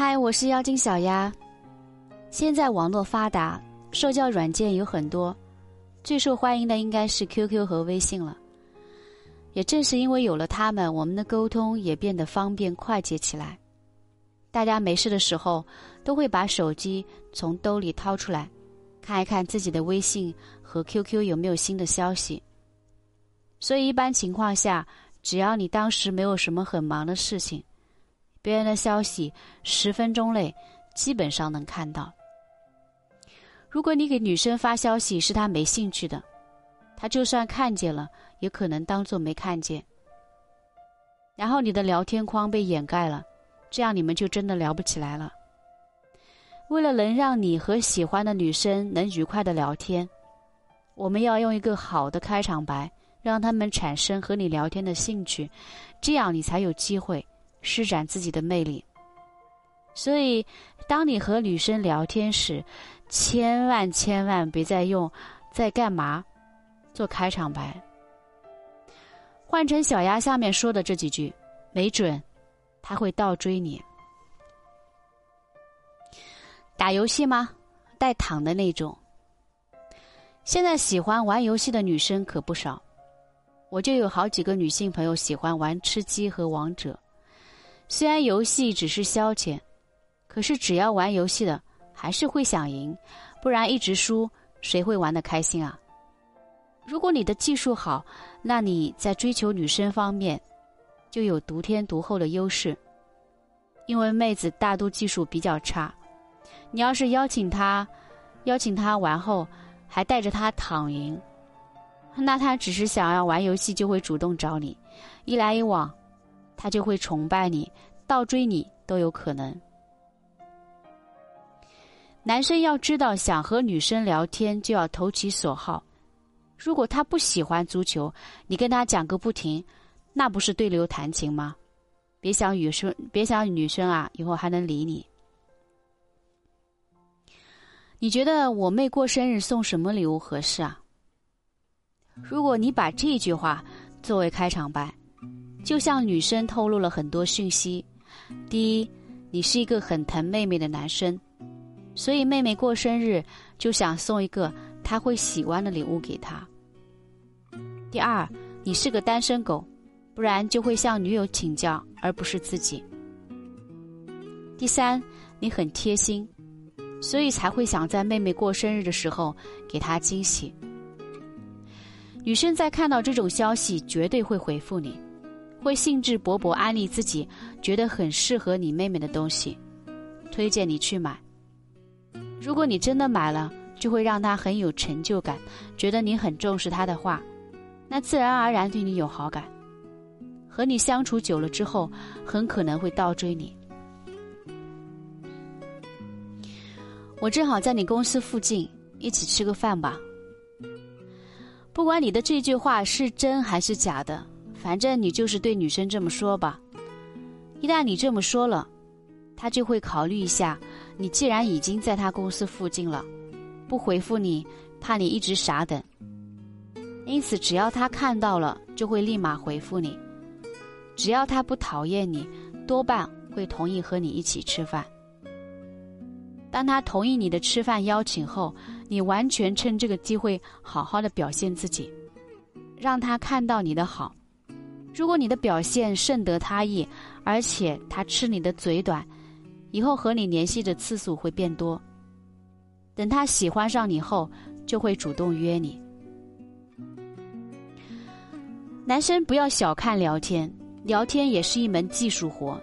嗨，我是妖精小丫。现在网络发达，社交软件有很多，最受欢迎的应该是 QQ 和微信了。也正是因为有了它们，我们的沟通也变得方便快捷起来。大家没事的时候，都会把手机从兜里掏出来，看一看自己的微信和 QQ 有没有新的消息。所以一般情况下，只要你当时没有什么很忙的事情。别人的消息十分钟内基本上能看到。如果你给女生发消息是她没兴趣的，她就算看见了，也可能当做没看见。然后你的聊天框被掩盖了，这样你们就真的聊不起来了。为了能让你和喜欢的女生能愉快的聊天，我们要用一个好的开场白，让他们产生和你聊天的兴趣，这样你才有机会。施展自己的魅力，所以，当你和女生聊天时，千万千万别再用“在干嘛”做开场白，换成小丫下面说的这几句，没准他会倒追你。打游戏吗？带躺的那种。现在喜欢玩游戏的女生可不少，我就有好几个女性朋友喜欢玩吃鸡和王者。虽然游戏只是消遣，可是只要玩游戏的，还是会想赢，不然一直输，谁会玩得开心啊？如果你的技术好，那你在追求女生方面就有独天独厚的优势，因为妹子大多技术比较差。你要是邀请她，邀请她玩后还带着她躺赢，那她只是想要玩游戏就会主动找你，一来一往。他就会崇拜你，倒追你都有可能。男生要知道，想和女生聊天就要投其所好。如果他不喜欢足球，你跟他讲个不停，那不是对牛弹琴吗？别想女生，别想女生啊，以后还能理你。你觉得我妹过生日送什么礼物合适啊？如果你把这句话作为开场白。就像女生透露了很多讯息：第一，你是一个很疼妹妹的男生，所以妹妹过生日就想送一个她会喜欢的礼物给她；第二，你是个单身狗，不然就会向女友请教，而不是自己；第三，你很贴心，所以才会想在妹妹过生日的时候给她惊喜。女生在看到这种消息，绝对会回复你。会兴致勃勃安利自己觉得很适合你妹妹的东西，推荐你去买。如果你真的买了，就会让她很有成就感，觉得你很重视她的话，那自然而然对你有好感。和你相处久了之后，很可能会倒追你。我正好在你公司附近，一起吃个饭吧。不管你的这句话是真还是假的。反正你就是对女生这么说吧，一旦你这么说了，她就会考虑一下。你既然已经在她公司附近了，不回复你，怕你一直傻等。因此，只要她看到了，就会立马回复你。只要她不讨厌你，多半会同意和你一起吃饭。当她同意你的吃饭邀请后，你完全趁这个机会好好的表现自己，让她看到你的好。如果你的表现甚得他意，而且他吃你的嘴短，以后和你联系的次数会变多。等他喜欢上你后，就会主动约你。男生不要小看聊天，聊天也是一门技术活。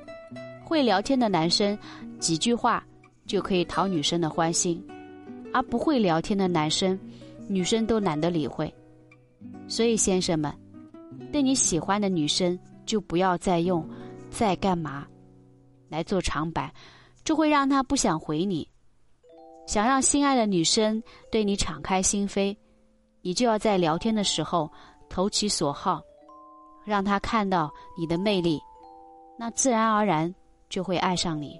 会聊天的男生，几句话就可以讨女生的欢心，而不会聊天的男生，女生都懒得理会。所以，先生们。对你喜欢的女生，就不要再用“在干嘛”来做长白，这会让她不想回你。想让心爱的女生对你敞开心扉，你就要在聊天的时候投其所好，让她看到你的魅力，那自然而然就会爱上你。